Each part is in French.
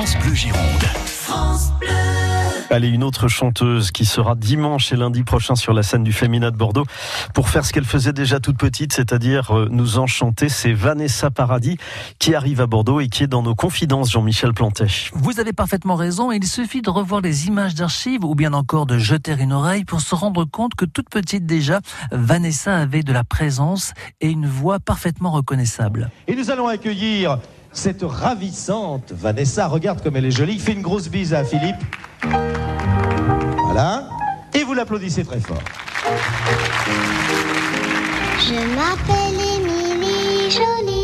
France Bleu Gironde. France Bleu. Allez, une autre chanteuse qui sera dimanche et lundi prochain sur la scène du Féminin de Bordeaux pour faire ce qu'elle faisait déjà toute petite, c'est-à-dire euh, nous enchanter. C'est Vanessa Paradis qui arrive à Bordeaux et qui est dans nos confidences, Jean-Michel Plantet. Vous avez parfaitement raison. Il suffit de revoir les images d'archives ou bien encore de jeter une oreille pour se rendre compte que toute petite déjà, Vanessa avait de la présence et une voix parfaitement reconnaissable. Et nous allons accueillir cette ravissante Vanessa. Regarde comme elle est jolie. Fais une grosse bise à Philippe. Voilà. Et vous l'applaudissez très fort. Je m'appelle Émilie Jolie.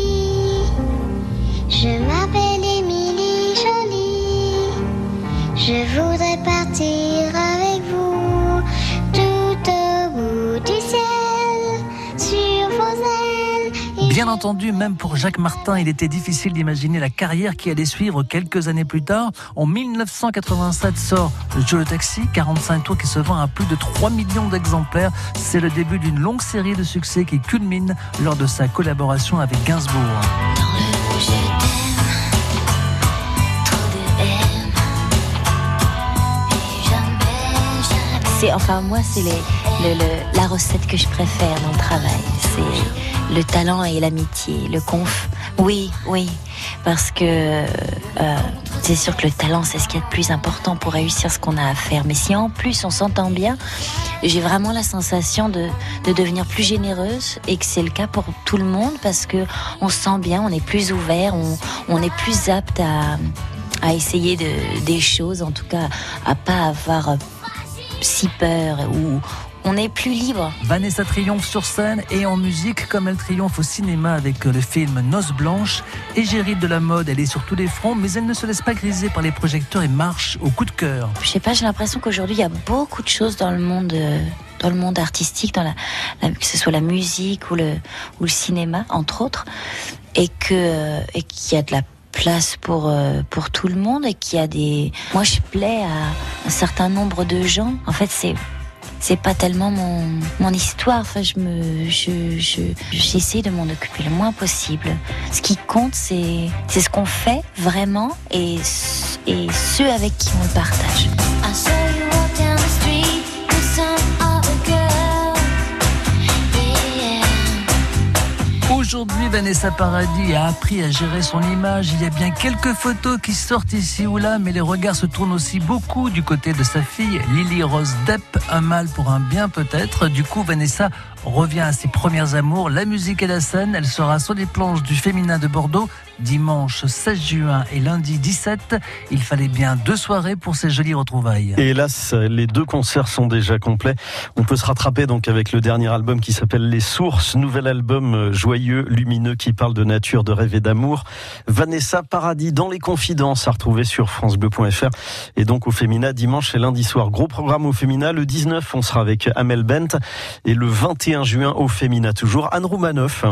Entendu, même pour Jacques Martin, il était difficile d'imaginer la carrière qui allait suivre quelques années plus tard. En 1987 sort le Taxi, 45 tours qui se vend à plus de 3 millions d'exemplaires. C'est le début d'une longue série de succès qui culmine lors de sa collaboration avec Gainsbourg. Enfin moi c'est la recette que je préfère dans le travail. C'est le talent et l'amitié, le conf. Oui, oui, parce que euh, c'est sûr que le talent c'est ce qui est le plus important pour réussir ce qu'on a à faire. Mais si en plus on s'entend bien, j'ai vraiment la sensation de, devenir plus généreuse et que c'est le cas pour tout le monde parce que on se sent bien, on est plus ouvert, on, on est plus apte à à essayer de, des choses, en tout cas à pas avoir si peur ou on est plus libre. Vanessa triomphe sur scène et en musique comme elle triomphe au cinéma avec le film Noces blanches. Égérite de la mode, elle est sur tous les fronts, mais elle ne se laisse pas griser par les projecteurs et marche au coup de cœur. Je sais pas, j'ai l'impression qu'aujourd'hui il y a beaucoup de choses dans le monde. Euh, dans le monde artistique, dans la, que ce soit la musique ou le, ou le cinéma, entre autres, et et qu'il y a de la place pour euh, pour tout le monde et qu'il y a des moi je plais à un certain nombre de gens en fait c'est c'est pas tellement mon, mon histoire. Enfin, je me, je, je, j'essaie de m'en occuper le moins possible. Ce qui compte, c'est, c'est ce qu'on fait vraiment et, et ceux avec qui on le partage. Aujourd'hui, Vanessa Paradis a appris à gérer son image. Il y a bien quelques photos qui sortent ici ou là, mais les regards se tournent aussi beaucoup du côté de sa fille, Lily Rose Depp. Un mal pour un bien peut-être. Du coup, Vanessa revient à ses premières amours, la musique et la scène. Elle sera sur les planches du féminin de Bordeaux dimanche 16 juin et lundi 17. Il fallait bien deux soirées pour ces jolies retrouvailles. Et hélas, les deux concerts sont déjà complets. On peut se rattraper donc avec le dernier album qui s'appelle Les Sources, nouvel album joyeux, lumineux qui parle de nature, de rêve et d'amour. Vanessa Paradis dans les confidences à retrouver sur francebleu.fr et donc au Fémina dimanche et lundi soir. Gros programme au Fémina. Le 19, on sera avec Amel Bent et le 21 juin au Fémina toujours Anne Roumanoff.